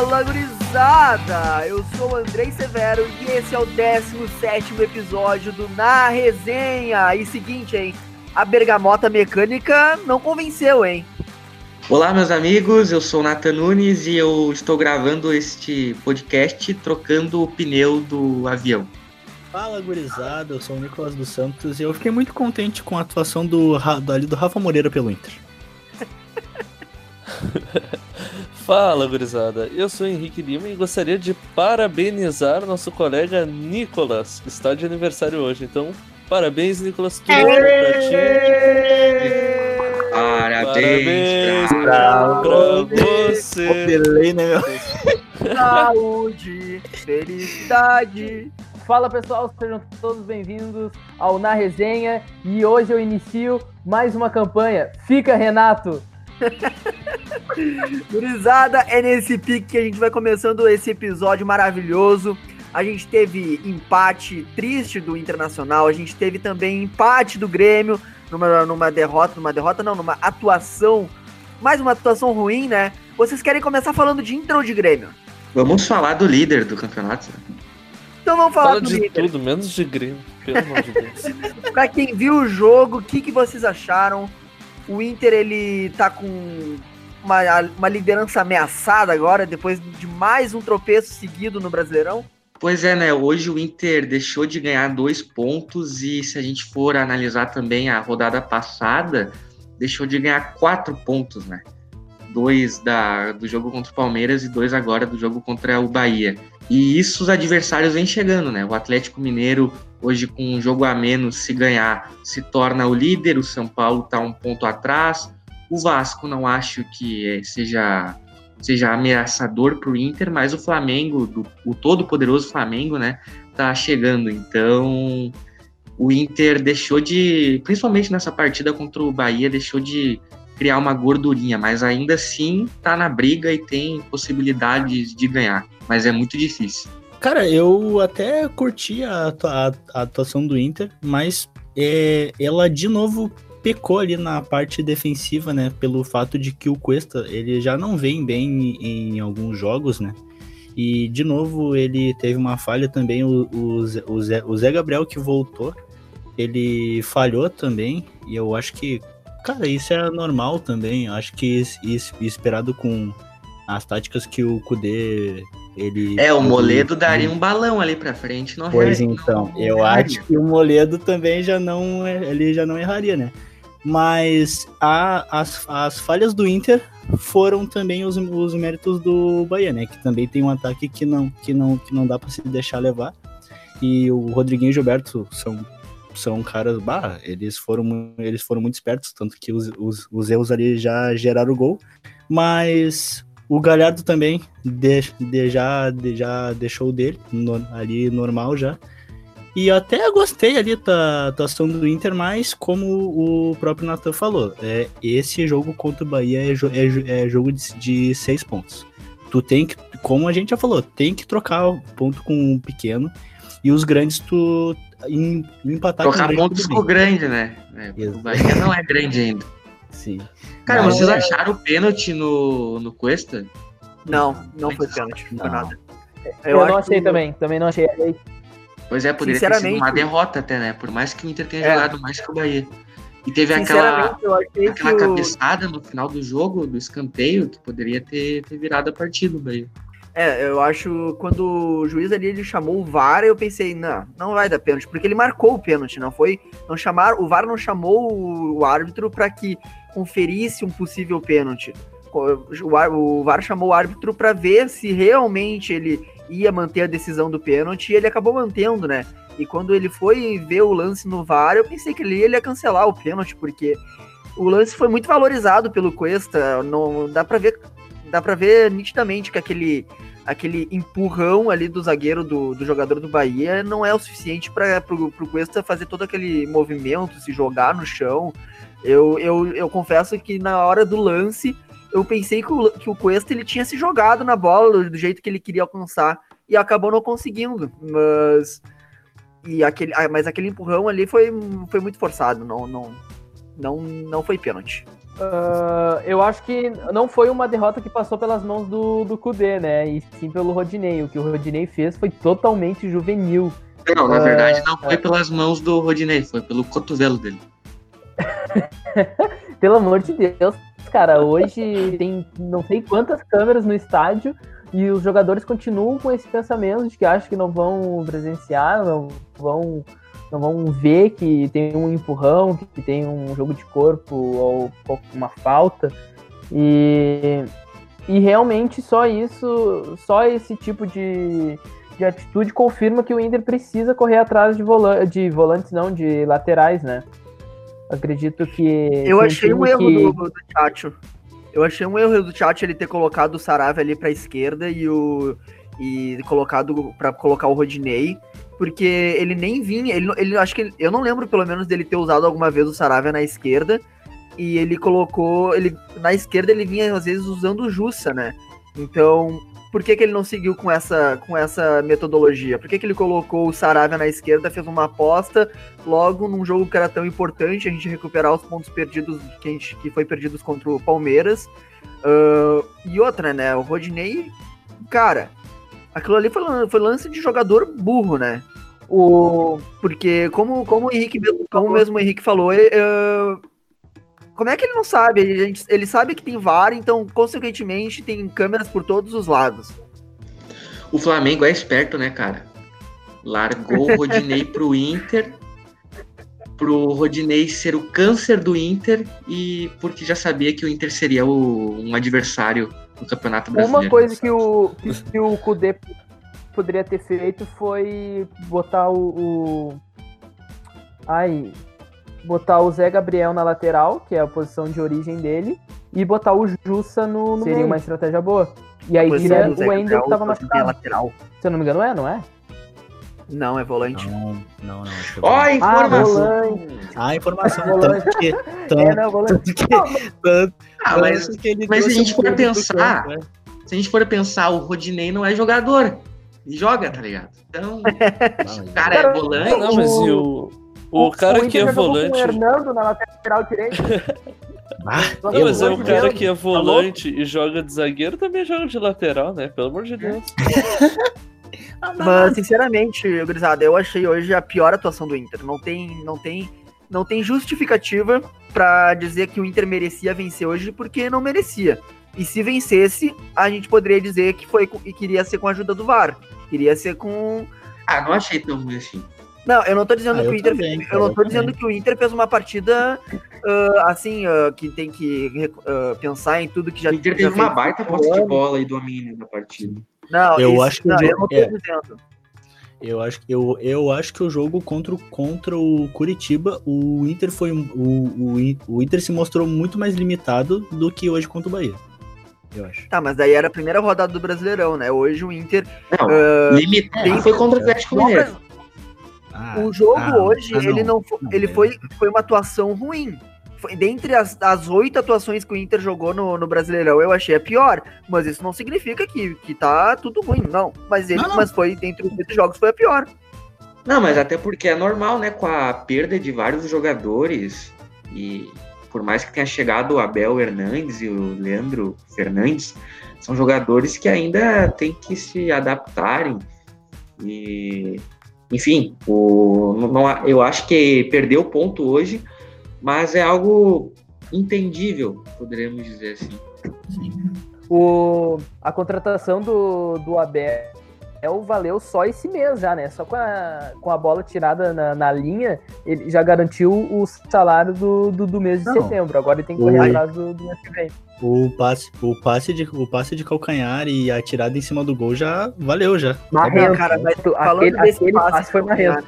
Fala, gurizada! Eu sou o Andrei Severo e esse é o 17 episódio do Na Resenha. E seguinte, hein? A bergamota mecânica não convenceu, hein? Olá, meus amigos, eu sou o Nathan Nunes e eu estou gravando este podcast trocando o pneu do avião. Fala, gurizada, eu sou o Nicolas dos Santos e eu fiquei muito contente com a atuação do, do, ali do Rafa Moreira pelo Inter. Fala, gurizada. Eu sou Henrique Lima e gostaria de parabenizar nosso colega Nicolas, que está de aniversário hoje. Então, parabéns, Nicolas. Tudo pra ti. Parabéns, Parabéns pra, pra você. Pelei, né, meu? Saúde, felicidade. Fala pessoal, sejam todos bem-vindos ao Na Resenha e hoje eu inicio mais uma campanha. Fica, Renato! Gurizada, é nesse pique que a gente vai começando esse episódio maravilhoso. A gente teve empate triste do Internacional, a gente teve também empate do Grêmio numa, numa derrota, numa derrota não, numa atuação, mais uma atuação ruim, né? Vocês querem começar falando de Inter ou de Grêmio? Vamos falar do líder do campeonato. Então vamos falar Fala do de Inter. tudo, menos de Grêmio, pelo amor de Deus. Pra quem viu o jogo, o que, que vocês acharam? O Inter, ele tá com uma, uma liderança ameaçada agora, depois de mais um tropeço seguido no Brasileirão. Pois é, né? Hoje o Inter deixou de ganhar dois pontos e se a gente for analisar também a rodada passada, deixou de ganhar quatro pontos, né? Dois da, do jogo contra o Palmeiras e dois agora do jogo contra o Bahia. E isso os adversários vêm chegando, né? O Atlético Mineiro, hoje com um jogo a menos, se ganhar, se torna o líder. O São Paulo está um ponto atrás. O Vasco não acho que eh, seja seja ameaçador para o Inter, mas o Flamengo, do, o todo poderoso Flamengo, né, tá chegando. Então, o Inter deixou de, principalmente nessa partida contra o Bahia, deixou de criar uma gordurinha, mas ainda assim tá na briga e tem possibilidades de ganhar, mas é muito difícil. Cara, eu até curti a, atua- a atuação do Inter, mas é, ela de novo pecou ali na parte defensiva, né? Pelo fato de que o Cuesta ele já não vem bem em, em alguns jogos, né? E de novo ele teve uma falha também. O, o, Zé, o Zé Gabriel que voltou, ele falhou também. E eu acho que, cara, isso é normal também. Eu acho que isso, isso esperado com as táticas que o Kudê ele É, o ele- Moledo daria um balão ali pra frente, não Pois não- então, não eu erraria. acho que o Moledo também já não ele já não erraria, né? Mas a- as, as falhas do Inter foram também os, os méritos do Bahia, né? Que também tem um ataque que não que não que não dá para se deixar levar. E o Rodriguinho e o Gilberto são são caras, bah, eles foram eles foram muito espertos, tanto que os, os, os erros ali já geraram o gol. Mas o Galhardo também de, de- já, de- já deixou o dele no- ali normal já. E eu até gostei ali da atuação do Inter, mas como o próprio Nathan falou, é, esse jogo contra o Bahia é, jo- é é jogo de, de seis pontos. Tu tem que, como a gente já falou, tem que trocar o ponto com o pequeno e os grandes tu em, empatar Trocar com o grande, pontos tudo com o grande, né? É, o. Bahia não é grande ainda. Sim. Cara, Mas vocês é- acharam o pênalti no, no Cuesta? Não, não foi pênalti, não foi Não. nada. Eu, não acho achei que- também, também não achei. Pois é, poderia ter sido uma derrota até, né? Por mais que o Inter tenha É. jogado mais que o Bahia. E teve aquela, eu aquela que o... cabeçada no final do jogo, do escanteio, que poderia ter, ter virado a partida do Bahia. É, eu acho quando o juiz ali ele chamou o VAR, eu pensei, não, não vai dar pênalti, porque ele marcou o pênalti, não foi? Não chamar, o VAR não chamou o, o árbitro para que conferisse um possível pênalti. O, o VAR chamou o árbitro para ver se realmente ele ia manter a decisão do pênalti e ele acabou mantendo, né? E quando ele foi ver o lance no VAR, eu pensei que ele ia cancelar o pênalti, porque o lance foi muito valorizado pelo Cuesta, não dá para ver, dá para ver nitidamente que aquele aquele empurrão ali do zagueiro do, do jogador do Bahia não é o suficiente para pro, pro Cuesta fazer todo aquele movimento, se jogar no chão. Eu, eu, eu confesso que na hora do lance eu pensei que o, que o Cuesta ele tinha se jogado na bola do jeito que ele queria alcançar e acabou não conseguindo. Mas e aquele, ah, mas aquele empurrão ali foi, foi muito forçado, não não não não foi pênalti. Uh, eu acho que não foi uma derrota que passou pelas mãos do, do Kudê, né? E sim pelo Rodinei. O que o Rodinei fez foi totalmente juvenil. Não, na uh, verdade não foi pelas mãos do Rodinei, foi pelo cotovelo dele. Pelo amor de Deus, cara, hoje tem não sei quantas câmeras no estádio e os jogadores continuam com esse pensamento de que acham que não vão presenciar, não vão não vão ver que tem um empurrão, que tem um jogo de corpo ou uma falta. E, e realmente só isso, só esse tipo de, de atitude confirma que o Inter precisa correr atrás de, vola de volantes, não, de laterais, né? Acredito que. Eu achei um erro que... do, do Tchatcho. Eu achei um erro do Tchatcho ele ter colocado o Saravia ali pra esquerda e o. E colocado para colocar o Rodinei porque ele nem vinha, ele, ele acho que eu não lembro pelo menos dele ter usado alguma vez o Saravia na esquerda e ele colocou, ele na esquerda ele vinha às vezes usando o Jussa, né? Então, por que, que ele não seguiu com essa, com essa metodologia? Por que, que ele colocou o Saravia na esquerda, fez uma aposta, logo num jogo que era tão importante, a gente recuperar os pontos perdidos que, a gente, que foi perdidos contra o Palmeiras. Uh, e outra, né? O Rodinei, cara, aquilo ali foi, foi lance de jogador burro, né? O, porque, como, como o Henrique, como mesmo o Henrique falou, uh, como é que ele não sabe? Ele, ele sabe que tem VAR, então, consequentemente, tem câmeras por todos os lados. O Flamengo é esperto, né, cara? Largou o Rodinei pro Inter, pro Rodinei ser o câncer do Inter e porque já sabia que o Inter seria o, um adversário no Campeonato Brasileiro. Uma coisa que o, que, que o Kudê poderia ter feito foi botar o, o. Ai. Botar o Zé Gabriel na lateral, que é a posição de origem dele, e botar o Jussa no, no Seria meio. uma estratégia boa. E aí tira o Wendel que tava machucado. Lateral. Se eu não me engano, é, não é? Não, é volante. Não, não, não. Ó, oh, informação. Ah, a informação. volante. Tanto que, tanto, é, não, volante. Tanto que, tanto, ah, mas, mas se a gente for pensar, campo, né? se a gente for pensar, o Rodinei não é jogador. E joga, tá ligado? Então, o cara é volante. Não, mas e o, o, o cara o que é volante. O Hernando na lateral direito. Ah, não, mas é o cara que é volante tá e joga de zagueiro também joga de lateral, né? Pelo amor de Deus. Mas, sinceramente, Grisada, eu achei hoje a pior atuação do Inter. Não tem, não tem, não tem justificativa para dizer que o Inter merecia vencer hoje, porque não merecia. E se vencesse, a gente poderia dizer que foi e queria ser com a ajuda do VAR. Queria ser com. Ah, não achei tão ruim assim. Não, eu não tô dizendo ah, que o Inter. Também, eu não tô dizendo que o Inter fez uma partida uh, assim, uh, que tem que uh, pensar em tudo que já O Inter teve uma baita posse de bola e domínio na partida. Não, eu isso, acho que não, eu não tô é. dizendo. Eu acho, eu, eu acho que o jogo contra, contra o Curitiba, o Inter foi. O, o, o Inter se mostrou muito mais limitado do que hoje contra o Bahia. Eu acho. Tá, mas daí era a primeira rodada do Brasileirão, né? Hoje o Inter. Não, uh, limitado foi contra o Atlético Mineiro. Ah, o jogo ah, hoje, ah, não, ele não, foi, não, ele foi, foi uma atuação ruim. Foi, dentre as, as oito atuações que o Inter jogou no, no Brasileirão, eu achei a pior. Mas isso não significa que, que tá tudo ruim, não. Mas ele, não, mas foi, dentre os oito jogos, foi a pior. Não, mas até porque é normal, né? Com a perda de vários jogadores e por mais que tenha chegado o Abel Hernandes e o Leandro Fernandes, são jogadores que ainda têm que se adaptarem. E, enfim, o, não, eu acho que perdeu ponto hoje, mas é algo entendível, poderíamos dizer assim. O, a contratação do, do Abel valeu só esse mês já, né? Só com a, com a bola tirada na, na linha, ele já garantiu o salário do, do, do mês de Não. setembro. Agora ele tem que correr atrás do, do mês que vem. O passe, o, passe de, o passe de calcanhar e a tirada em cima do gol já valeu já. Marrento, cara, mas falando aquele, desse aquele passe, passe foi marrento.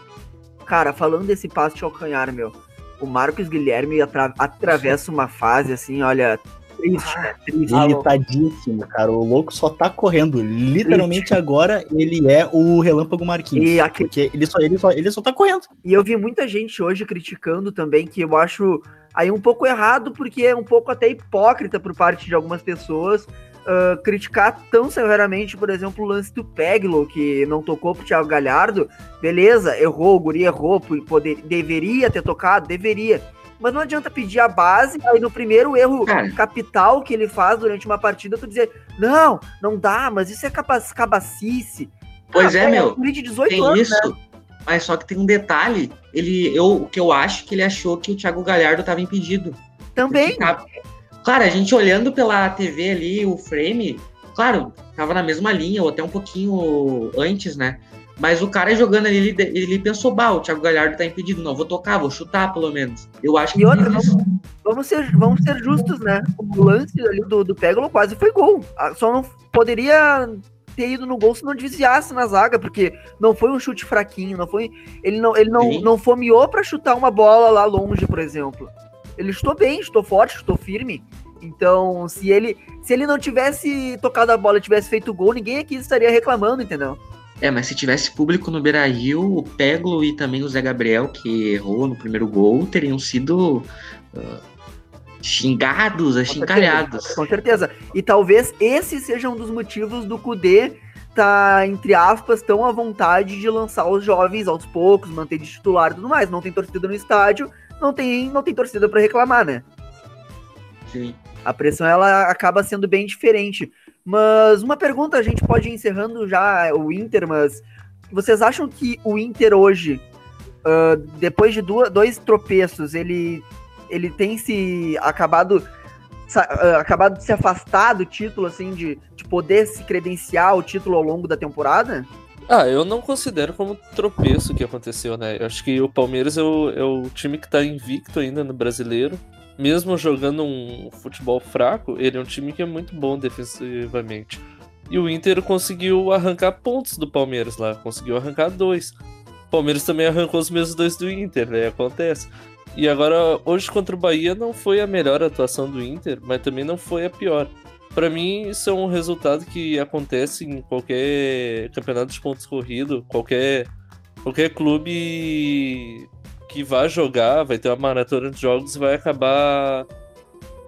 Cara, falando desse passe de calcanhar, meu, o Marcos Guilherme atra atravessa uma fase assim, olha, triste? Triste. Limitadíssimo, cara. O louco só tá correndo. Literalmente triste. agora ele é o Relâmpago Marquinhos. E aqui... Porque ele só, ele, só, ele só tá correndo. E eu vi muita gente hoje criticando também, que eu acho aí um pouco errado, porque é um pouco até hipócrita por parte de algumas pessoas. Uh, criticar tão severamente, por exemplo, o lance do Peglo, que não tocou pro Thiago Galhardo, beleza, errou, o Guri errou, poder, deveria ter tocado, deveria. Mas não adianta pedir a base, aí no primeiro erro Cara. capital que ele faz durante uma partida, tu dizer, não, não dá, mas isso é cabacice. Pois Ah, é, pô, meu. guri de 18 Tem anos, isso, né? mas só que tem um detalhe. Ele, eu, o que eu acho que ele achou que o Thiago Galhardo estava impedido. Também. Porque Claro, a gente olhando pela TV ali, o frame, claro, tava na mesma linha, ou até um pouquinho antes, né? Mas o cara jogando ali, ele, ele pensou, bah, o Thiago Galhardo tá impedido, não, vou tocar, vou chutar pelo menos. Eu acho que E outra, isso. Vamos ser, vamos ser justos, né? O lance ali do, do Pegolo quase foi gol. Ah, Só não poderia ter ido no gol se não desviasse na zaga, porque não foi um chute fraquinho, não foi. Ele não, ele não, Sim. não fomeou pra chutar uma bola lá longe, por exemplo. Ele chutou bem, chutou forte, chutou firme. Então, se ele, se ele não tivesse tocado a bola e tivesse feito gol, ninguém aqui estaria reclamando, entendeu? É, mas se tivesse público no Beira Rio, o Peglo e também o Zé Gabriel, que errou no primeiro gol, teriam sido ah, xingados, achincalhados. Com certeza. E talvez esse seja um dos motivos do Kudê tá, entre aspas, tão à vontade de lançar os jovens aos poucos, manter de titular e tudo mais. Não tem torcida no estádio, não tem, não tem torcida para reclamar, né? Sim. A pressão ela acaba sendo bem diferente. Mas uma pergunta, a gente pode ir encerrando já o Inter, mas vocês acham que o Inter hoje, ah, depois de duas, dois tropeços, ele, ele tem se acabado, ah, acabado de se afastar do título, assim, de, de poder se credenciar o título ao longo da temporada? Ah, eu não considero como tropeço o que aconteceu, né? Eu acho que o Palmeiras é o, é o time que tá invicto ainda no brasileiro. Mesmo jogando um futebol fraco, ele é um time que é muito bom defensivamente. E o Inter conseguiu arrancar pontos do Palmeiras lá, conseguiu arrancar dois. O Palmeiras também arrancou os mesmos dois do Inter, né? Acontece. E agora, hoje contra o Bahia, não foi a melhor atuação do Inter, mas também não foi a pior. Pra mim, isso é um resultado que acontece em qualquer campeonato de pontos corrido, qualquer, qualquer clube que vá jogar, vai ter uma maratona de jogos e vai acabar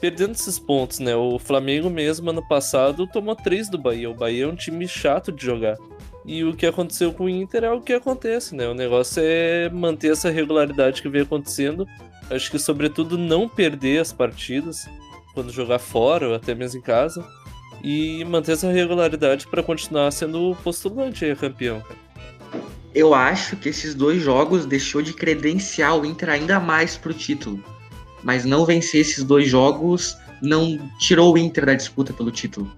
perdendo esses pontos, né? O Flamengo mesmo, ano passado, tomou três do Bahia. O Bahia é um time chato de jogar. E o que aconteceu com o Inter é o que acontece, né? O negócio é manter essa regularidade que vem acontecendo. Acho que, sobretudo, não perder as partidas quando jogar fora ou até mesmo em casa. E manter essa regularidade para continuar sendo postulante a campeão. cara. Eu acho que esses dois jogos deixou de credenciar o Inter ainda mais pro título. Mas não vencer esses dois jogos não tirou o Inter da disputa pelo título.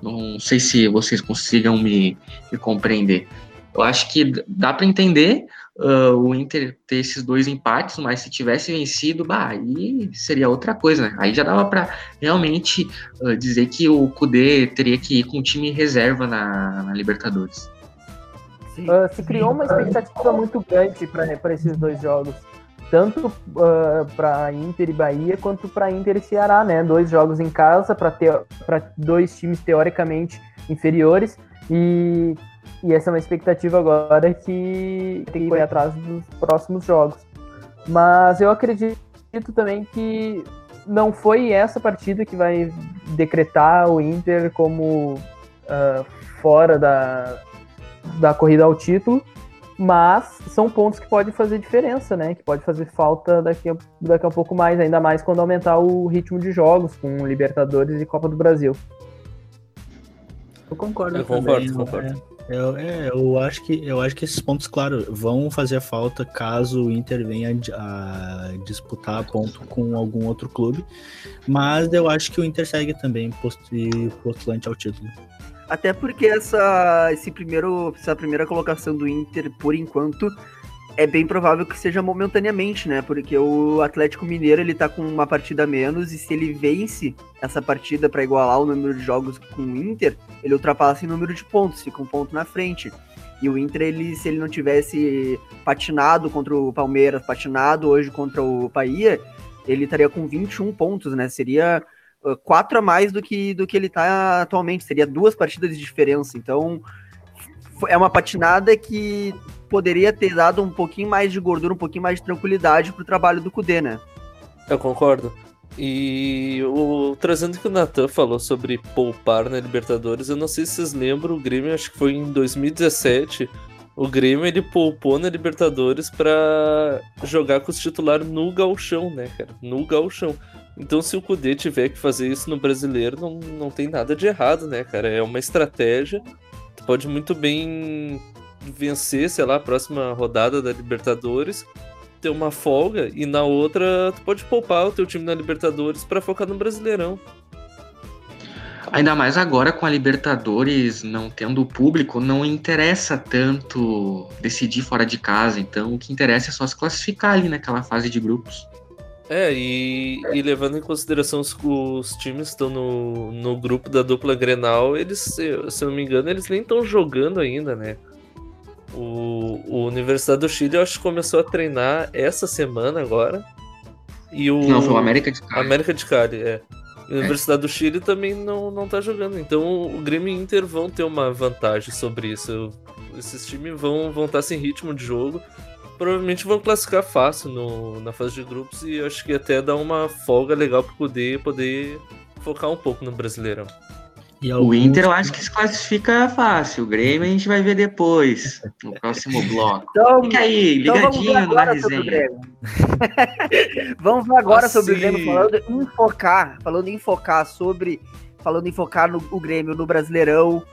Não sei se vocês consigam me, me compreender. Eu acho que dá para entender ah, o Inter ter esses dois empates, mas se tivesse vencido, bah, aí seria outra coisa, né? Aí já dava para realmente ah, dizer que o Kudê teria que ir com o time reserva na- na Libertadores. Ah, se criou uma expectativa muito grande para esses dois jogos. Tanto para Inter e Bahia, quanto para Inter e Ceará, né? Dois jogos em casa para dois times teoricamente inferiores. E, e essa é uma expectativa agora que tem que correr atrás dos próximos jogos. Mas eu acredito também que não foi essa partida que vai decretar o Inter como ah, fora da, da corrida ao título, mas são pontos que podem fazer diferença, né? Que pode fazer falta daqui a, daqui a pouco mais, ainda mais quando aumentar o ritmo de jogos com Libertadores e Copa do Brasil. Eu concordo. Eu também, concordo, eu- concordo. é, eu, é, eu acho que eu acho que esses pontos, claro, vão fazer falta caso o Inter venha a disputar ponto com algum outro clube, mas eu acho que o Inter segue também post- postulante ao título. Até porque essa, esse primeiro, essa primeira colocação do Inter, por enquanto, é bem provável que seja momentaneamente, né? Porque o Atlético Mineiro ele tá com uma partida a menos e se ele vence essa partida para igualar o número de jogos com o Inter, ele ultrapassa em número de pontos, fica um ponto na frente. E o Inter, ele, se ele não tivesse patinado contra o Palmeiras, patinado hoje contra o Bahia, ele estaria com 21 pontos, né? Seria quatro a mais do que, do que ele tá atualmente. Seria duas partidas de diferença. Então, é uma patinada que poderia ter dado um pouquinho mais de gordura, um pouquinho mais de tranquilidade pro trabalho do Kudê, né? Eu concordo. E o, trazendo o que o Natan falou sobre poupar na Libertadores, eu não sei se vocês lembram, o Grêmio acho que foi em 2017, O Grêmio ele poupou na Libertadores pra jogar com os titulares no galchão, né, cara? No galchão. Então, se o Kudê tiver que fazer isso no brasileiro, não, não tem nada de errado, né, cara? É uma estratégia. Tu pode muito bem vencer, sei lá, a próxima rodada da Libertadores, ter uma folga e na outra tu pode poupar o teu time na Libertadores para focar no Brasileirão. Ainda mais agora com a Libertadores não tendo público, não interessa tanto decidir fora de casa. Então o que interessa é só se classificar ali naquela fase de grupos. É, e, e levando em consideração os, os times que estão no, no grupo da dupla Grenal, eles, se eu não me engano, eles nem estão jogando ainda, né? O, o Universidade do Chile, eu acho que começou a treinar essa semana agora. E o, Não, foi o América de Cali. América de Cali, é. A Universidade do Chile também não, não tá jogando. Então o Grêmio e Inter vão ter uma vantagem sobre isso. Esses times vão, vão estar sem ritmo de jogo. Provavelmente vão classificar fácil no, na fase de grupos e acho que até dá uma folga legal para poder, poder focar um pouco no Brasileirão. E O Inter eu acho que se classifica fácil. O Grêmio a gente vai ver depois, no próximo bloco. Então, Fica aí, então vamos ver ligadinho na agora sobre o resenha. Vamos ver agora sobre o Assim. Grêmio, falando em focar, falando em focar sobre, falando em focar no o Grêmio no Brasileirão.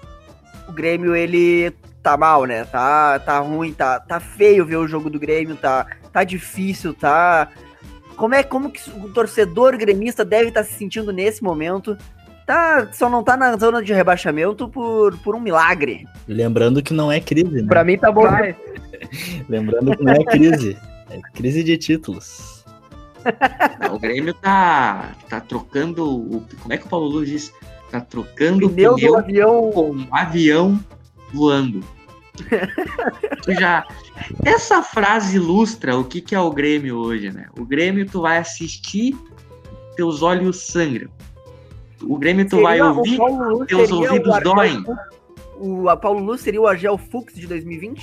O Grêmio ele tá mal, né? Tá, tá ruim, tá, tá feio ver o jogo do Grêmio, tá, tá difícil, tá. Como é como que o torcedor gremista deve estar se sentindo nesse momento? Tá, só não tá na zona de rebaixamento por, por um milagre. Lembrando que não é crise, né? Pra mim tá bom. Lembrando que não é crise. É crise de títulos. Não, O Grêmio tá, tá trocando. O, como é que o Paulo Luz diz? Tá trocando o Pneu do pneu avião com um avião voando. Tu já. Essa frase ilustra o que, que é o Grêmio hoje, né? O Grêmio tu vai assistir, teus olhos sangram. O Grêmio tu vai Seria o ouvir, Paulo teus o ouvidos Argel doem. O a Paulo Luz seria o Argel Fux de 2020?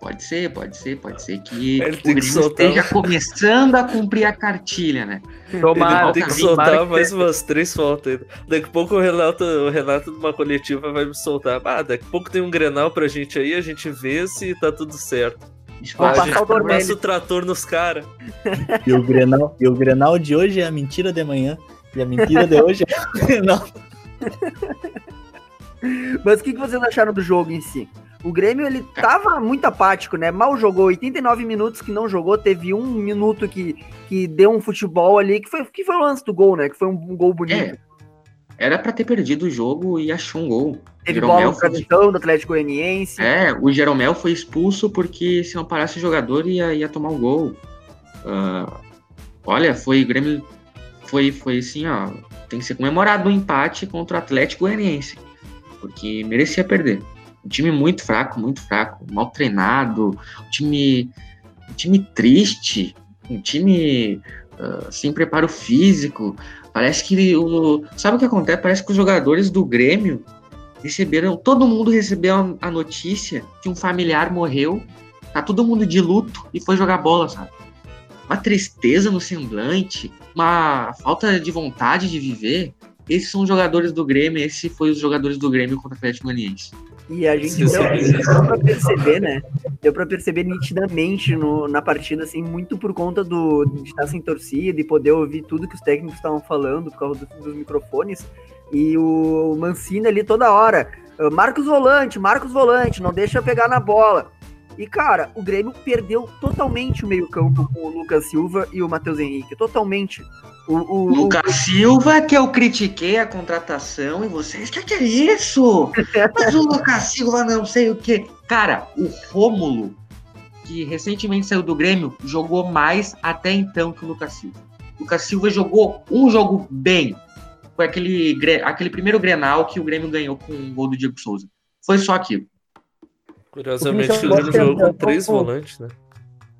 Pode ser, pode ser, pode ser que Ele o Grêmio soltar esteja começando a cumprir a cartilha, né? Tomara, Ele tem que soltar mais umas três faltas ainda. Daqui a pouco o Renato, o Renato numa coletiva vai me soltar. Ah, daqui a pouco tem um Grenal pra gente aí, a gente vê se tá tudo certo. Vou Ah, a passar gente o o trator nos caras. E o Grenal, e o Grenal de hoje é a mentira de amanhã. E a mentira de hoje é o Grenal. Mas o que, que vocês acharam do jogo em si? O Grêmio, ele tava muito apático, né? Mal jogou, 89 minutos que não jogou, teve um minuto que, que deu um futebol ali, que foi, que foi o lance do gol, né? Que foi um, um gol bonito. É. Era pra ter perdido o jogo e achou um gol. teve Jeromel bola no foi- tradição do Atlético Goianiense. É, o Jeromel foi expulso porque se não parasse o jogador ia, ia tomar um gol. Ah, olha, foi o Grêmio. Foi, foi assim, ó. Tem que ser comemorado o empate contra o Atlético Goianiense. Porque merecia perder. Um time muito fraco, muito fraco, mal treinado, um time, um time triste, um time ah, sem preparo físico. Parece que o. Sabe o que acontece? Parece que os jogadores do Grêmio receberam, todo mundo recebeu a notícia que um familiar morreu, tá todo mundo de luto e foi jogar bola, sabe? Uma tristeza no semblante, uma falta de vontade de viver. Esses são os jogadores do Grêmio, esse foi os jogadores do Grêmio contra o Atlético Goianiense. E a gente deu, deu pra perceber, né? Deu pra perceber nitidamente no- na partida, assim, muito por conta do, de estar sem torcida e poder ouvir tudo que os técnicos estavam falando por causa do- dos microfones. E o Mancini ali toda hora. "Ah, Marcos Volante, Marcos Volante, não deixa eu pegar na bola. E, cara, o Grêmio perdeu totalmente o meio-campo com o Lucas Silva e o Matheus Henrique. Totalmente. O, o, o- Lucas Silva, que eu critiquei a contratação, e vocês, que que é isso? Mas o Lucas Silva não sei o que. Cara, o Rômulo, que recentemente saiu do Grêmio, jogou mais até então que o Lucas Silva. O Lucas Silva jogou um jogo bem. Foi aquele, aquele primeiro Grenal que o Grêmio ganhou com o gol do Diego Souza. Foi só aquilo. Curiosamente, O o que me chamou Grêmio jogou com três volantes, né?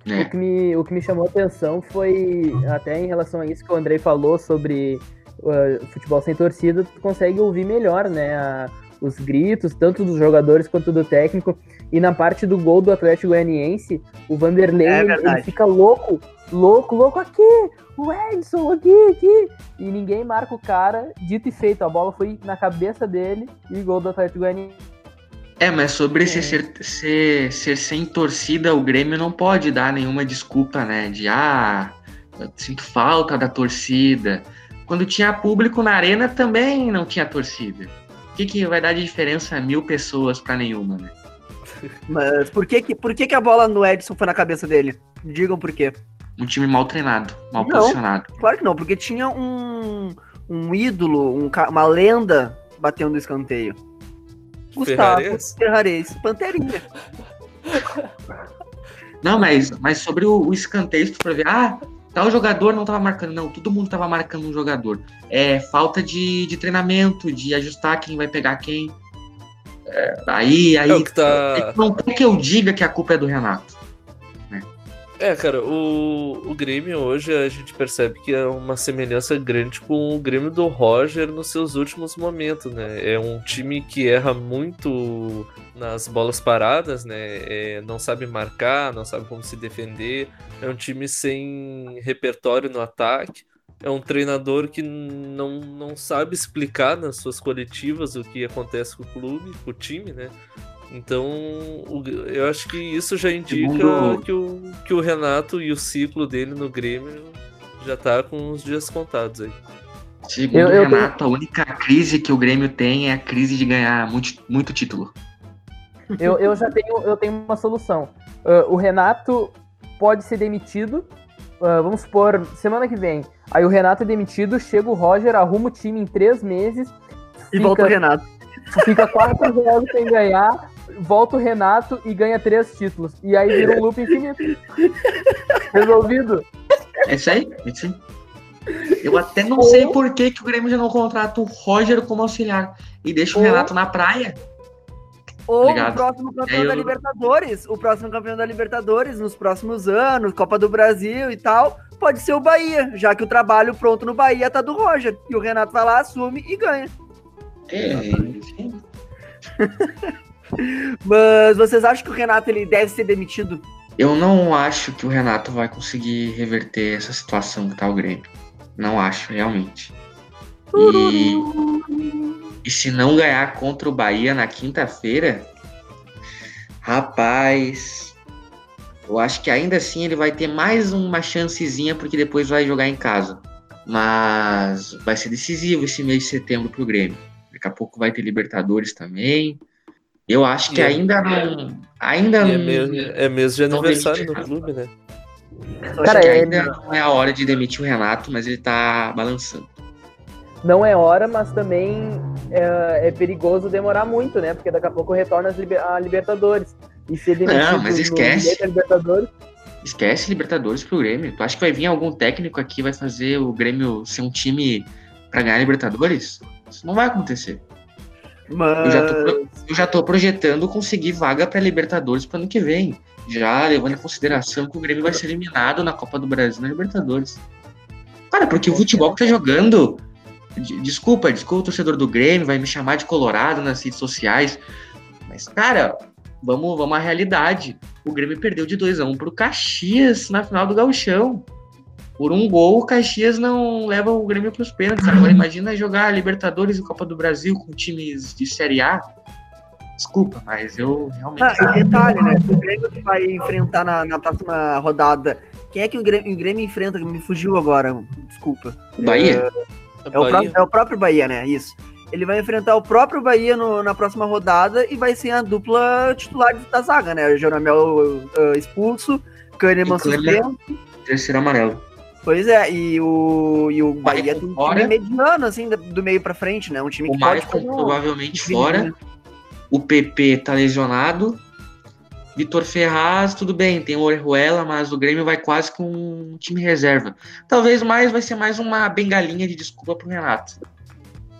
Né? O que, me, o que me chamou a atenção foi, até em relação a isso que o Andrei falou sobre uh, futebol sem torcida, tu consegue ouvir melhor, né? a- os gritos, tanto dos jogadores quanto do técnico. E na parte do gol do Atlético Goianiense, o Vanderlei É ele, ele fica louco, louco, louco aqui, o Edson aqui, aqui. E ninguém marca o cara, dito e feito, a bola foi na cabeça dele e gol do Atlético Goianiense. É, mas sobre esse ser, ser, ser sem torcida, o Grêmio não pode dar nenhuma desculpa, né? De ah, eu sinto falta da torcida. Quando tinha público na arena também não tinha torcida. O que, que vai dar de diferença mil pessoas para nenhuma, né? Mas por que, que, por que, que a bola no Edson foi na cabeça dele? Digam por quê. Um time mal treinado, mal Não. posicionado. Claro que não, porque tinha um, um ídolo, um uma lenda batendo no escanteio. Gustavo Ferrares? Ferrares, Panterinha. Não, mas, mas sobre o, o escanteio, for ver, ah, tal jogador não tava marcando. Não, todo mundo tava marcando um jogador. É falta de, de treinamento, de ajustar quem vai pegar quem. É, aí, aí. É tá. Não quer que eu diga que a culpa é do Renato. É, cara, o, o Grêmio hoje a gente percebe que é uma semelhança grande com o Grêmio do Roger nos seus últimos momentos, né? É um time que erra muito nas bolas paradas, né? É, não sabe marcar, não sabe como se defender. É um time sem repertório no ataque. É um treinador que não, não sabe explicar nas suas coletivas o que acontece com o clube, com o time, né? Então, o- eu acho que isso já indica Segundo- que, o, que o Renato e o ciclo dele no Grêmio já tá com os dias contados aí. Segundo Eu- o eu tenho- Renato, a única crise que o Grêmio tem é a crise de ganhar muito, muito título. Eu, eu já tenho, eu tenho uma solução. Ah, o Renato pode ser demitido. ah, vamos supor, semana que vem. Aí o Renato é demitido, chega o Roger, arruma o time em três meses. E fica- volta o Renato. Fica quatro jogos sem ganhar, volta o Renato e ganha três títulos. E aí vira um loop infinito. Resolvido. É isso aí? É isso aí. Eu até não sei por que, que o Grêmio já não contrata o Roger como auxiliar e deixa o Ou- Renato na praia. Ou Obrigado. o próximo campeão Aí da eu- Libertadores. O próximo campeão da Libertadores nos próximos anos, Copa do Brasil e tal, pode ser o Bahia, já que o trabalho pronto no Bahia tá do Roger. E o Renato vai lá, assume e ganha. É. Mas vocês acham que o Renato ele deve ser demitido? Eu não acho que o Renato vai conseguir reverter essa situação que tá o Grêmio. Não acho, realmente. E, e se não ganhar contra o Bahia na quinta-feira, rapaz, eu acho que ainda assim ele vai ter mais uma chancezinha, porque depois vai jogar em casa. Mas vai ser decisivo esse mês de setembro pro Grêmio. Daqui a pouco vai ter Libertadores também. Eu acho que E é- ainda não. Ainda é não- mês, é mês de aniversário no clube, né? Cara, acho que é- ainda não é a hora de demitir o Renato, mas ele tá balançando. Não é hora, mas também é, é perigoso demorar muito, né? Porque daqui a pouco retorna liber- a Libertadores. E demitido Não, mas esquece. Libertadores. Esquece Libertadores pro Grêmio. Tu acha que vai vir algum técnico aqui e vai fazer o Grêmio ser um time pra ganhar Libertadores? Isso não vai acontecer. Mas... Eu já tô, eu já tô projetando conseguir vaga pra Libertadores pro ano que vem. Já levando em consideração que o Grêmio vai ser eliminado na Copa do Brasil na Libertadores. Cara, porque o futebol que tá jogando. de- Desculpa, desculpa o torcedor do Grêmio, vai me chamar de Colorado nas redes sociais. Mas, cara, vamos, vamos à realidade. O Grêmio perdeu de 2x1 pro Caxias na final do Gauchão. Por um gol, o Caxias não leva o Grêmio pros pênaltis. Agora imagina jogar Libertadores e Copa do Brasil com times de Série A. Desculpa, mas eu realmente. Ah, e detalhe, né? O Grêmio que vai enfrentar na, na próxima rodada. Quem é que o Grêmio, o Grêmio enfrenta? Me fugiu agora. Desculpa. Bahia? É o, pró- é o próprio Bahia, né? Isso. Ele vai enfrentar o próprio Bahia no- na próxima rodada e vai ser a dupla titular da zaga, né? O Jeromel ah, expulso, Kahneman Kahneman. suspenso. Terceiro amarelo. Pois é, e o, e o Bahia Maicon tem um time mediano, assim, do- meio pra frente, né? Um time O que pode Maicon um- provavelmente um fora. O PP tá lesionado. Vitor Ferraz, tudo bem, tem o Orejuela, mas o Grêmio vai quase com um time reserva. Talvez mais vai ser mais uma bengalinha de desculpa pro Renato.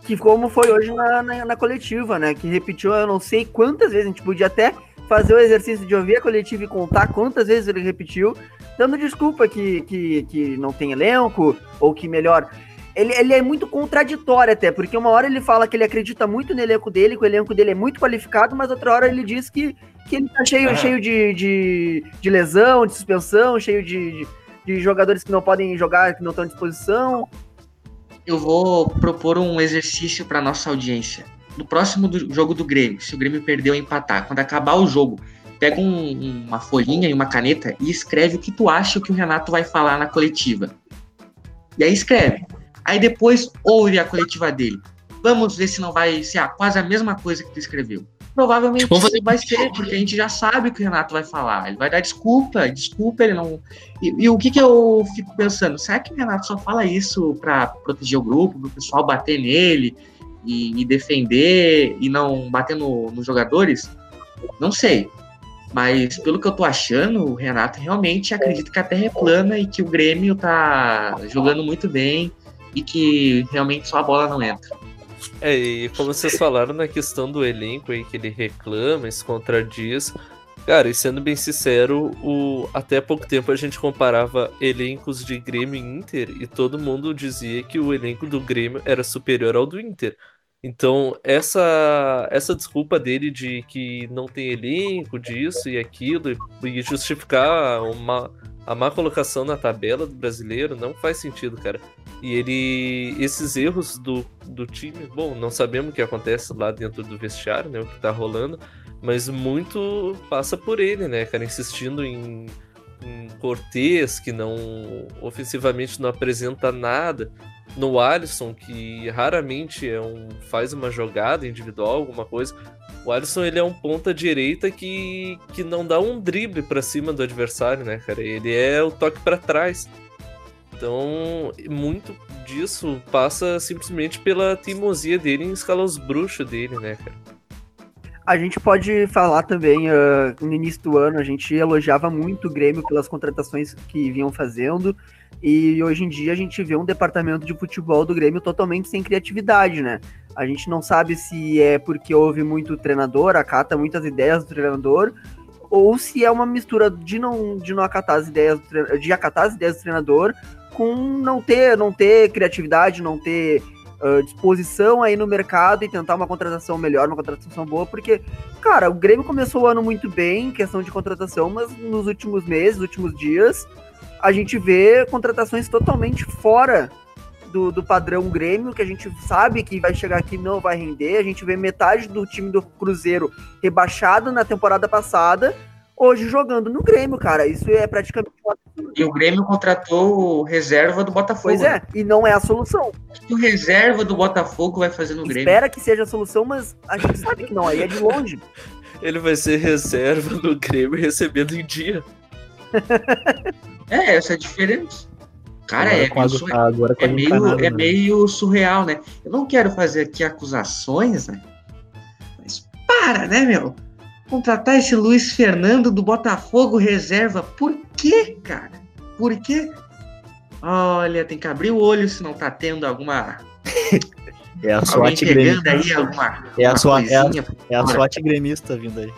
que como foi hoje na, na, na coletiva, né? Que repetiu, eu não sei quantas vezes, a gente podia até fazer o exercício de ouvir a coletiva e contar quantas vezes ele repetiu, dando desculpa que, que, que não tem elenco, ou que melhor. Ele, ele é muito contraditório até, porque uma hora ele fala que ele acredita muito no elenco dele, que o elenco dele é muito qualificado, mas outra hora ele diz que, que ele tá cheio, Ah. cheio de, de, de lesão, de suspensão, cheio de, de, de jogadores que não podem jogar, que não estão à disposição. Eu vou propor um exercício para nossa audiência. no próximo do, jogo do Grêmio, se o Grêmio perder ou empatar, quando acabar o jogo, pega um, uma folhinha e uma caneta e escreve o que tu acha que o Renato vai falar na coletiva. E aí escreve. Aí depois ouve a coletiva dele. Vamos ver se não vai ser quase a mesma coisa que tu escreveu. Provavelmente fazer... vai ser, porque a gente já sabe o que o Renato vai falar. Ele vai dar desculpa, desculpa, ele não. E, e o que, que eu fico pensando? Será que o Renato só fala isso para proteger o grupo, para o pessoal bater nele e, e, defender e não bater no, nos jogadores? Não sei. Mas pelo que eu tô achando, o Renato realmente acredita que a Terra é plana e que o Grêmio tá jogando muito bem e que realmente só a bola não entra. É, e como vocês falaram na questão do elenco aí, que ele reclama, se contradiz. Cara, e sendo bem sincero, o... até pouco tempo a gente comparava elencos de Grêmio e Inter e todo mundo dizia que o elenco do Grêmio era superior ao do Inter. Então, essa, essa desculpa dele de que não tem elenco, disso e aquilo, e justificar uma, a má colocação na tabela do brasileiro não faz sentido, cara. E ele. Esses erros do, do time, bom, não sabemos o que acontece lá dentro do vestiário, né? O que tá rolando, mas muito passa por ele, né, cara? Insistindo em, em que não. ofensivamente não apresenta nada no Alisson, que raramente é um, faz uma jogada individual, alguma coisa. O Alisson ele é um ponta direita que, que não dá um drible para cima do adversário, né, cara? Ele é o toque para trás. Então, muito disso passa simplesmente pela teimosia dele em escalar os bruxos dele, né, cara? A gente pode falar também, uh, no início do ano, a gente elogiava muito o Grêmio pelas contratações que vinham fazendo. E hoje em dia a gente vê um departamento de futebol do Grêmio totalmente sem criatividade, né? A gente não sabe se é porque houve muito treinador, acata muitas ideias do treinador, ou se é uma mistura de não, de não acatar as ideias do, de acatar as ideias do treinador com não ter, não ter criatividade, não ter uh, disposição aí no mercado e tentar uma contratação melhor, uma contratação boa, porque, cara, o Grêmio começou o ano muito bem em questão de contratação, mas nos últimos meses, últimos dias, a gente vê contratações totalmente fora do, do, padrão Grêmio, que a gente sabe que vai chegar aqui não vai render. A gente vê metade do time do Cruzeiro rebaixado na temporada passada, hoje jogando no Grêmio, cara. Isso é praticamente E o Grêmio contratou reserva do Botafogo. Pois é, e não é a solução. O que o reserva do Botafogo vai fazer no Grêmio? Espera que seja a solução, mas a gente sabe que não, aí é de longe. Ele vai ser reserva do Grêmio recebendo em dia. É, essa é a diferença. Cara, é, agora é, meio, é né? meio surreal, né? Eu não quero fazer aqui acusações, né? Mas para, né, meu? Contratar esse Luiz Fernando do Botafogo reserva. Por quê, cara? Por quê? Olha, tem que abrir o olho se não tá tendo alguma. É a SWAT gremista. Aí alguma, é, a SWAT, é, a, é a SWAT gremista vindo aí.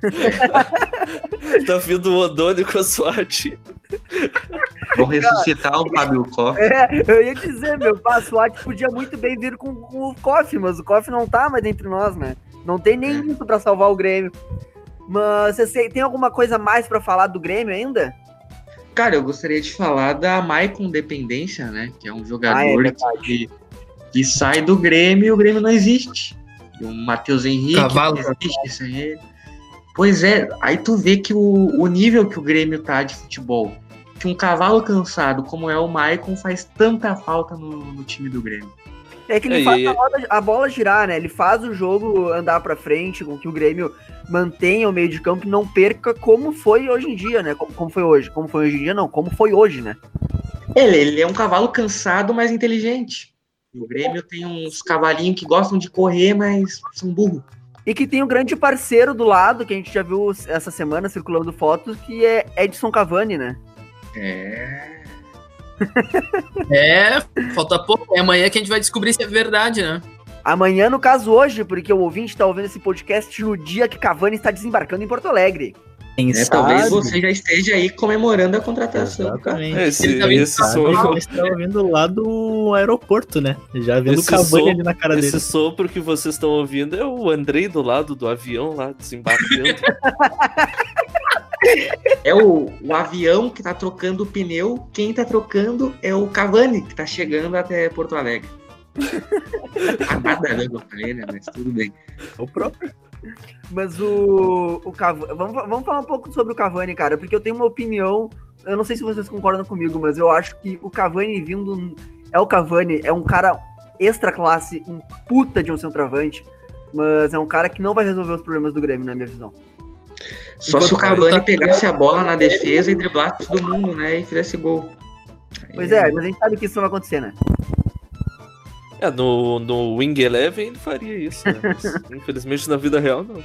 tá vindo o Odone com a SWAT. Vou ressuscitar o Fábio Koff. É, eu ia dizer, meu, a SWAT podia muito bem vir com, com o Koff, mas o Koff não tá mais entre nós, né? Não tem nem é. isso pra salvar o Grêmio. Mas você tem alguma coisa mais para falar do Grêmio ainda? Cara, eu gostaria de falar da Maicon Dependência, né? Que é um jogador ah, é que, que sai do Grêmio e o Grêmio não existe. E o Matheus Henrique Cavalo. não existe sem ele. Pois é, aí tu vê que o, o nível que o Grêmio tá de futebol, que um cavalo cansado como é o Maicon faz tanta falta no, no time do Grêmio. É que ele faz a bola, a bola, girar, né? Ele faz o jogo andar para frente, com que o Grêmio mantenha o meio de campo e não perca como foi hoje em dia, né? Como, como foi hoje. Como foi hoje em dia, não, como foi hoje, né? Ele, ele é um cavalo cansado, mas inteligente. O Grêmio tem uns cavalinhos que gostam de correr, mas são burros. E que tem um grande parceiro do lado, que a gente já viu essa semana circulando fotos, que é Edson Cavani, né? É. é, falta pouco. É amanhã que a gente vai descobrir se é verdade, né? Amanhã, no caso hoje, porque o ouvinte está ouvindo esse podcast no dia que Cavani está desembarcando em Porto Alegre. É, talvez você já esteja aí comemorando a contratação. Esse, Ele tá esse sopro. estava vendo lá do aeroporto, né? Já vendo o Cavani ali na cara esse dele. Esse sopro que vocês estão ouvindo é o Andrei do lado do avião lá, desembarcando. é o, o avião que tá trocando o pneu. Quem tá trocando é o Cavani, que tá chegando até Porto Alegre. Nada a ver com a mas tudo bem. O próprio. Mas o, o Cavani. Vamos, vamos falar um pouco sobre o Cavani, cara, porque eu tenho uma opinião. Eu não sei se vocês concordam comigo, mas eu acho que o Cavani vindo. É o Cavani, é um cara extra classe, um puta de um centroavante, mas é um cara que não vai resolver os problemas do Grêmio, na minha visão. Só se o Cavani pegasse a bola na defesa e driblasse todo mundo, né? E fizesse gol. Pois é, mas a gente sabe que isso não vai acontecer, né? É, no, no Wing Eleven ele faria isso, né? Mas, infelizmente na vida real não.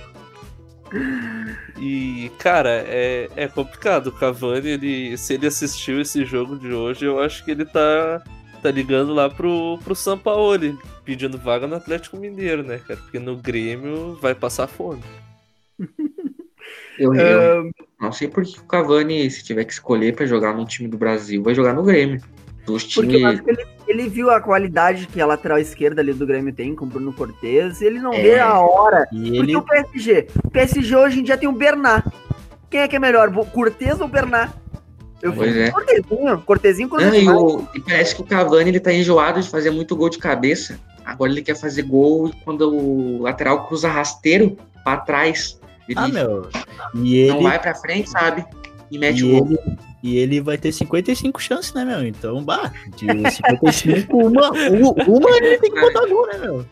E, cara, é, é complicado. O Cavani, ele, se ele assistiu esse jogo de hoje, eu acho que ele tá, tá ligando lá pro, pro São Paulo, pedindo vaga no Atlético Mineiro, né, cara? Porque no Grêmio vai passar fome. Eu, eu não sei por que o Cavani, se tiver que escolher pra jogar num time do Brasil, vai jogar no Grêmio. Dos Porque eu times. acho que ele, ele viu a qualidade que a lateral esquerda ali do Grêmio tem com o Bruno Cortez e ele não É. vê a hora. E Porque ele. o PSG, o PSG hoje em dia tem o Bernat. Quem é que é melhor, Cortez ou Bernat? Eu Pois é. com Cortezinho, Cortezinho quando Não, ele e, o- e parece que o Cavani ele tá enjoado de fazer muito gol de cabeça. Agora ele quer fazer gol quando o lateral cruza rasteiro pra trás. Ah, meu. E não ele. vai pra frente, sabe? E mete E o gol. ele, e ele vai ter 55 chances, né, meu? Então, bah, de 55, uma, uma ele tem que botar gol, né, meu?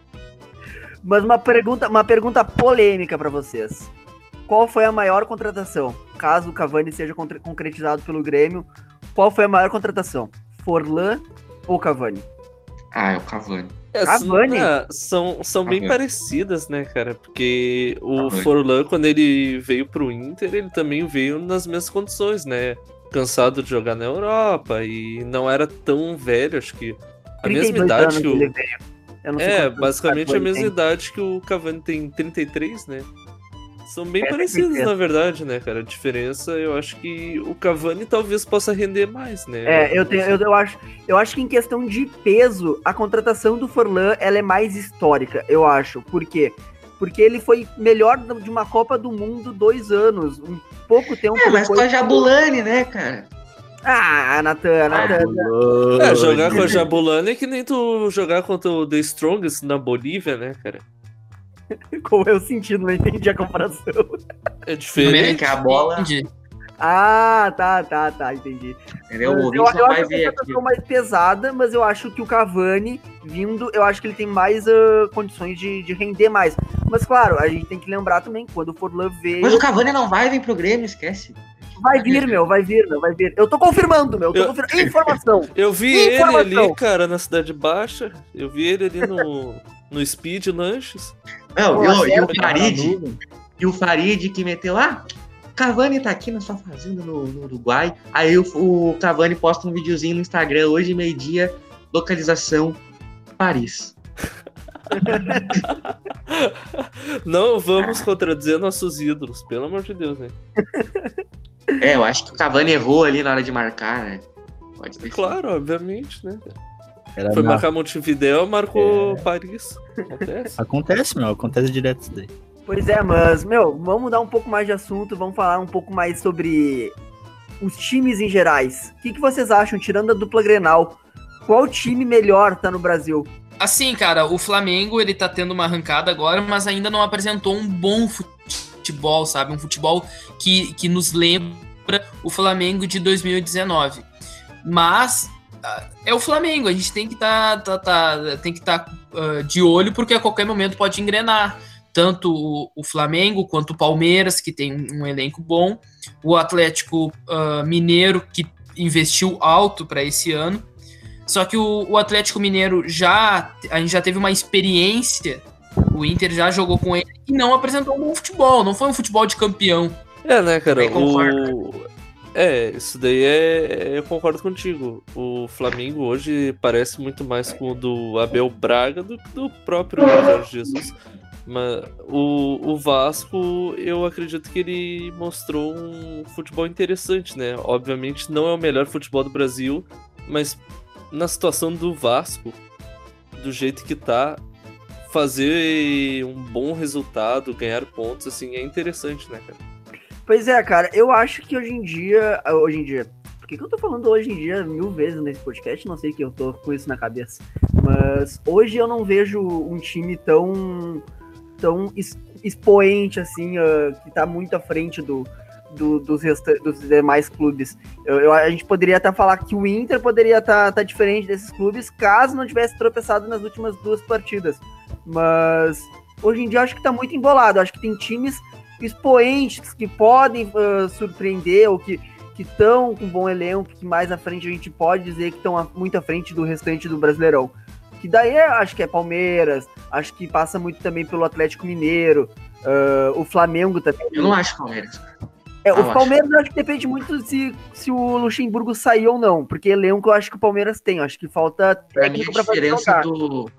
Mas uma pergunta, uma pergunta polêmica pra vocês. Qual foi a maior contratação? Caso o Cavani seja concretizado pelo Grêmio, qual foi a maior contratação? Forlan ou Cavani? Ah, é o Cavani. É, Cavani? são- ah, são, são bem parecidas, né, cara? Porque o Cavani. Forlan, quando ele veio pro Inter, ele também veio nas mesmas condições, né? Cansado de jogar na Europa e não era tão velho, acho que a mesma 32 idade que o. ele veio. Eu não sei É, basicamente a mesma tem. idade que o Cavani tem 33, né? São bem É, parecidos, 33. na verdade, né, cara? A diferença, eu acho que o Cavani talvez possa render mais, né? É, eu, tenho, eu, eu acho, eu acho que em questão de peso, a contratação do Forlan ela é mais histórica, eu acho. Por quê? Porque ele foi melhor de uma Copa do Mundo dois anos, um pouco tempo É, mas com a Jabulani, né, cara? Ah, Natan, Natan. É, jogar com a Jabulani é que nem tu jogar contra o The Strongest na Bolívia, né, cara? Qual é o sentido? Não entendi a comparação. É diferente. que a bola- Entendi. Ah, tá, tá, tá, entendi. Entendeu? O eu, eu acho que ver a aqui. contratação mais pesada, mas eu acho que o Cavani vindo, eu acho que ele tem mais ah, condições de, de render mais. Mas claro, a gente tem que lembrar também, quando o Forlan veio. Mas o Cavani não vai vir pro Grêmio, esquece. Vai vir, meu, vai vir, meu, vai vir. Eu tô confirmando, meu. Eu tô Eu- confirmando. Informação. Eu vi ele Informação. ali, cara, na Cidade Baixa. Eu vi ele ali no, no Speed Lanches. Não, Pô, e, o- e o acerta, Farid, e o Farid que meteu lá. Cavani tá aqui na sua fazenda no, no Uruguai. Aí o, o Cavani posta um videozinho no Instagram hoje, meio-dia, localização Paris. Não vamos contradizer nossos ídolos, pelo amor de Deus, né? É, eu acho que o Cavani errou ali na hora de marcar, né? Pode ter sido. Claro, obviamente, né? Era Foi na- marcar Montevideo, marcou Paris. Acontece. Acontece, meu, acontece direto isso daí. Pois é, mas, meu, vamos mudar um pouco mais de assunto, vamos falar um pouco mais sobre os times em gerais. O que, que vocês acham, tirando a dupla Grenal? Qual time melhor tá no Brasil? Assim, cara, o Flamengo ele tá tendo uma arrancada agora, mas ainda não apresentou um bom futebol, sabe? Um futebol que, que nos lembra o Flamengo de 2019. Mas é o Flamengo, a gente tem que tá, tá, tá- tem que estar de olho porque a qualquer momento pode engrenar. Tanto o, o Flamengo quanto o Palmeiras, que tem um elenco bom, o Atlético ah, Mineiro, que investiu alto para esse ano. Só que o, o Atlético Mineiro já. A gente já teve uma experiência. O Inter já jogou com ele e não apresentou um bom futebol. Não foi um futebol de campeão. É, né, cara? O... É, isso daí é. Eu concordo contigo. O Flamengo hoje parece muito mais com o do Abel Braga do que do próprio Jorge Jesus. Mas o, o Vasco, eu acredito que ele mostrou um futebol interessante, né? Obviamente não é o melhor futebol do Brasil, mas na situação do Vasco, do jeito que tá, fazer um bom resultado, ganhar pontos, assim, é interessante, né, cara? Pois é, cara, eu acho que hoje em dia. ah, Hoje em dia. Por que, que eu tô falando hoje em dia mil vezes nesse podcast? Não sei que eu tô com isso na cabeça. Mas hoje eu não vejo um time tão, tão ex- expoente assim, uh, que tá muito à frente do, do- dos, dos demais clubes. Eu, eu- a gente poderia até falar que o Inter poderia estar diferente desses clubes caso não tivesse tropeçado nas últimas duas partidas. Mas hoje em dia acho que tá muito embolado. Acho que tem times expoentes que podem uh, surpreender ou que que estão com bom elenco, que mais à frente a gente pode dizer que estão muito à frente do restante do Brasileirão. Que daí eu acho que é Palmeiras, acho que passa muito também pelo Atlético Mineiro, uh, o Flamengo também. Eu não acho Palmeiras. É, o acho. Palmeiras eu acho que depende muito se, se o Luxemburgo sair ou não, porque elenco eu acho que o Palmeiras tem, acho que falta a técnico pra fazer diferença do,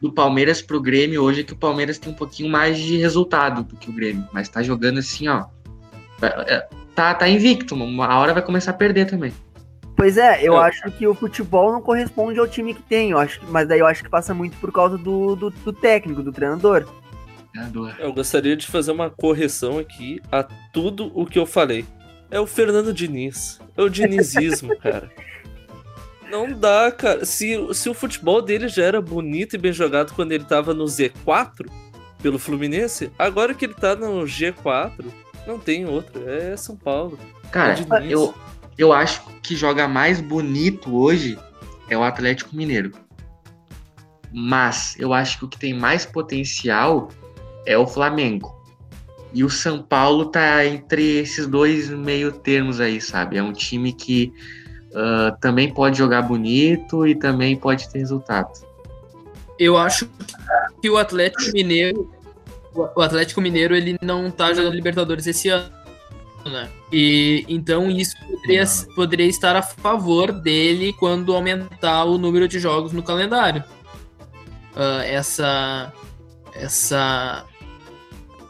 do Palmeiras pro Grêmio hoje é que o Palmeiras tem um pouquinho mais de resultado do que o Grêmio. Mas tá jogando assim, ó. é, Tá, tá invicto, uma hora vai começar a perder também. Pois é, eu Eu- acho que o futebol não corresponde ao time que tem, eu acho, mas daí eu acho que passa muito por causa do, do, do técnico, do treinador. Treinador. Eu gostaria de fazer uma correção aqui a tudo o que eu falei. É o Fernando Diniz. É o dinizismo, cara. Não dá, cara. Se, se o futebol dele já era bonito e bem jogado quando ele tava no Z4 pelo Fluminense, agora que ele tá no G4, não tem outro. É São Paulo. Cara, É eu, eu acho que joga mais bonito hoje é o Atlético Mineiro. Mas eu acho que o que tem mais potencial é o Flamengo. E o São Paulo tá entre esses dois meio termos aí, sabe? É um time que ah, também pode jogar bonito e também pode ter resultado. Eu acho que o Atlético Mineiro, o Atlético Mineiro, ele não tá jogando Libertadores esse ano, né? E então isso poderia, poderia estar a favor dele quando aumentar o número de jogos no calendário. Ah, essa essa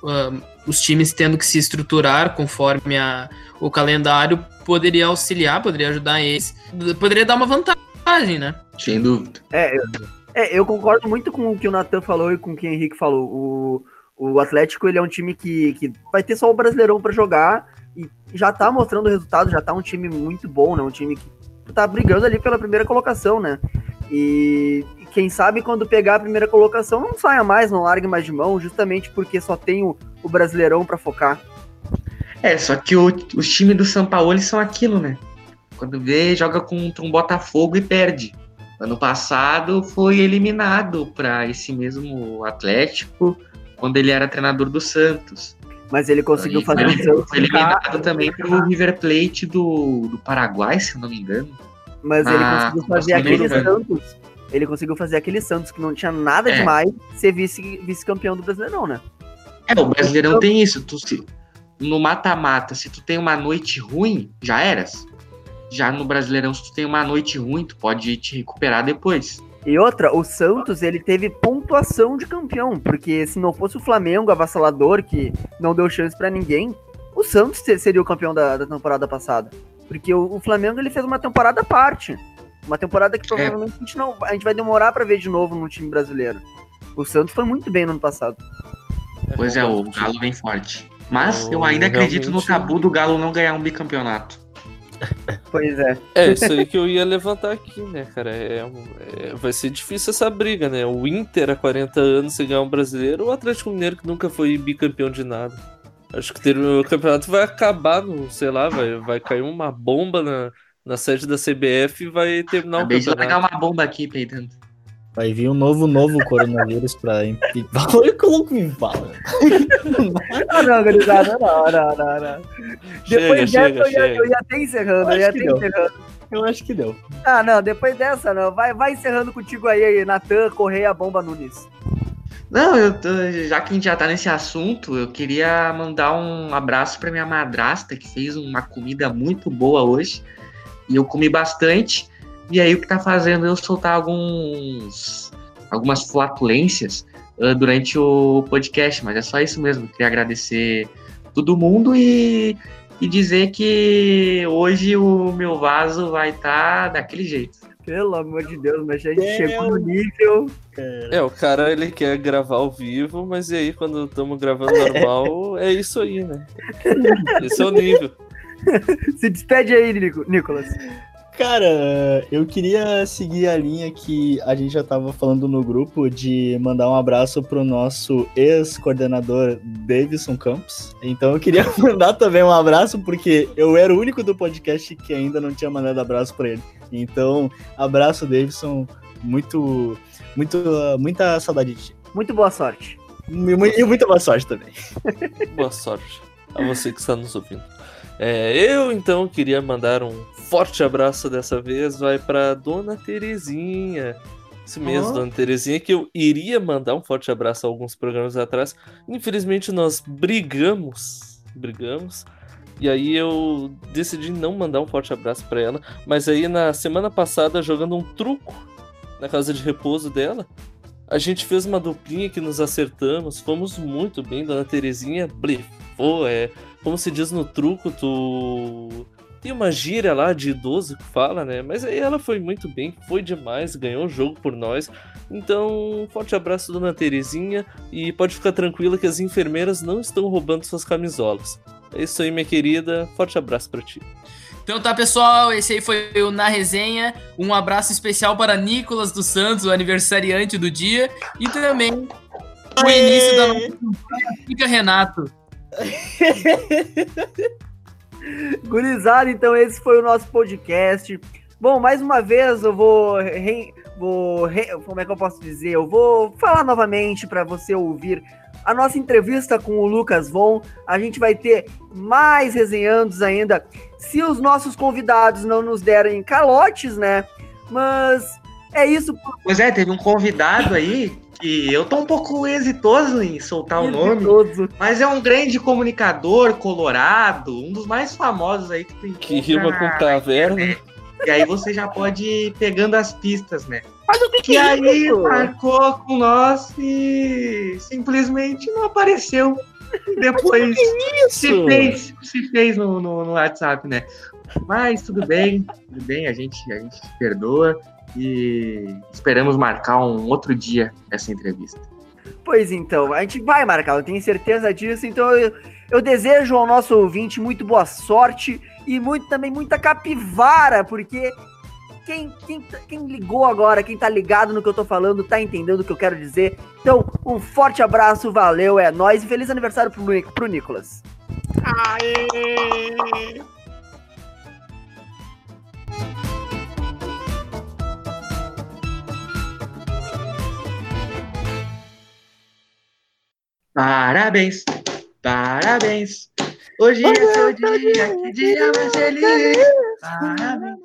ah, os times tendo que se estruturar conforme a, o calendário poderia auxiliar, poderia ajudar eles, poderia dar uma vantagem, né? Sem dúvida. É, eu, é, eu concordo muito com o que o Natan falou e com o que o Henrique falou. O, o Atlético ele é um time que, que vai ter só o Brasileirão pra jogar e já tá mostrando resultado, já tá um time muito bom, né? Um time que tá brigando ali pela primeira colocação, né? E quem sabe quando pegar a primeira colocação não saia mais, não largue mais de mão, justamente porque só tem o, o Brasileirão pra focar. É, só que o- os times do São Paulo são aquilo, né? Quando vê, joga contra um Botafogo e perde. Ano passado foi eliminado para esse mesmo Atlético quando ele era treinador do Santos. Mas ele conseguiu fazer o Santos foi ficar, eliminado também pro River Plate do, do Paraguai, se eu não me engano. mas ele Ah, conseguiu fazer aquele Santos. Ele conseguiu fazer aquele Santos que não tinha nada É. demais ser vice- vice-campeão do Brasileirão, né? É, o Brasileirão tem isso. Tu, se- no mata-mata, se tu tem uma noite ruim, já eras. Já no Brasileirão, se tu tem uma noite ruim, tu pode te recuperar depois. E outra, o Santos, ele teve pontuação de campeão, porque se não fosse o Flamengo avassalador, que não deu chance pra ninguém, o Santos se- seria o campeão da, da temporada passada. Porque o, o Flamengo, ele fez uma temporada à parte. Uma temporada que provavelmente a, gente não, a gente vai demorar pra ver de novo no time brasileiro. O Santos foi muito bem no ano passado. Pois é, o Galo vem forte. Mas Eu eu ainda acredito no tabu do Galo não ganhar um bicampeonato. Pois é. É isso aí que eu ia levantar aqui, né, cara? É, é- vai ser difícil essa briga, né? O Inter há 40 anos sem ganhar um brasileiro, ou o Atlético Mineiro que nunca foi bicampeão de nada. Acho que ter- o campeonato vai acabar no, sei lá, vai, vai cair uma bomba na, na sede da CBF e vai terminar o Acabei de largar campeonato. uma bomba aqui, peidando. Vai vir um novo, novo coronavírus pra impedir. Olha que o louco me fala. Ah, não, gurizada, não, não, não, não. Chega, Depois chega, dessa, eu ia, chega. eu ia até encerrando, eu Acho ia que até deu. encerrando. Eu acho que deu. Ah, não, depois dessa, não. Vai, vai encerrando contigo aí, Natan, Correia, Bomba Nunes. Não, eu tô- já que a gente já tá nesse assunto, eu queria mandar um abraço pra minha madrasta, que fez uma comida muito boa hoje. E eu comi bastante. E aí o que tá fazendo eu soltar alguns algumas flatulências ah, durante o podcast, mas é só isso mesmo. Queria agradecer todo mundo e, e dizer que hoje o meu vaso vai estar daquele jeito. Pelo amor de Deus, mas a gente Deus. chegou no nível. É, o cara ele quer gravar ao vivo, mas e aí quando estamos gravando normal, é isso aí, né? Esse é o nível. Se despede aí, Nico- Nicolas. Cara, eu queria seguir a linha que a gente já tava falando no grupo de mandar um abraço pro nosso ex-coordenador Davidson Campos. Então eu queria mandar também um abraço porque eu era o único do podcast que ainda não tinha mandado abraço para ele. Então, abraço Davidson, muito muito muita saudade de ti. Muito boa sorte. E muita boa sorte também. Boa sorte a você que está nos ouvindo. É, eu então queria mandar um forte abraço dessa vez, vai para Dona Terezinha. Isso mesmo, oh. Dona Terezinha, que eu iria mandar um forte abraço alguns programas atrás. Infelizmente nós brigamos, brigamos. E aí eu decidi não mandar um forte abraço para ela, mas aí na semana passada jogando um truco na casa de repouso dela, a gente fez uma duplinha que nos acertamos, fomos muito bem, Dona Terezinha blefou, é, como se diz no truco, tu tem uma gíria lá de idoso que fala, né? Mas aí ela foi muito bem, foi demais, ganhou o jogo por nós. Então, um forte abraço, dona Terezinha, e pode ficar tranquila que as enfermeiras não estão roubando suas camisolas. É isso aí, minha querida. Forte abraço para ti. Então tá, pessoal, esse aí foi o Na Resenha. Um abraço especial para Nicolas dos Santos, o aniversariante do dia, e também o início da nossa Fica Renato. Gurizada, então esse foi o nosso podcast. Bom, mais uma vez eu vou, re, vou re, como é que eu posso dizer? Eu vou falar novamente para você ouvir a nossa entrevista com o Lucas Von. A gente vai ter mais resenhandos ainda, se os nossos convidados não nos derem calotes, né? Mas é isso. Pois é, teve um convidado aí que eu tô um pouco exitoso em soltar o nome, mas é um grande comunicador colorado, um dos mais famosos aí que tem que rima com caverna. E aí você já pode ir pegando as pistas, né? Mas o que, que, aí isso? marcou com nós e simplesmente não apareceu. E depois que se fez, se fez no, no, no, WhatsApp, né? Mas tudo bem, tudo bem, a gente, a gente perdoa e esperamos marcar um outro dia essa entrevista. Pois então, a gente vai marcar, eu tenho certeza disso. Então eu, eu desejo ao nosso ouvinte muito boa sorte e muito também muita capivara, porque quem, quem, quem ligou agora, quem tá ligado no que eu tô falando, tá entendendo o que eu quero dizer. Então, um forte abraço, valeu, é nóis e feliz aniversário pro, pro Nicolas. Aê! Parabéns, parabéns. Hoje é seu dia, que dia mais feliz. Parabéns.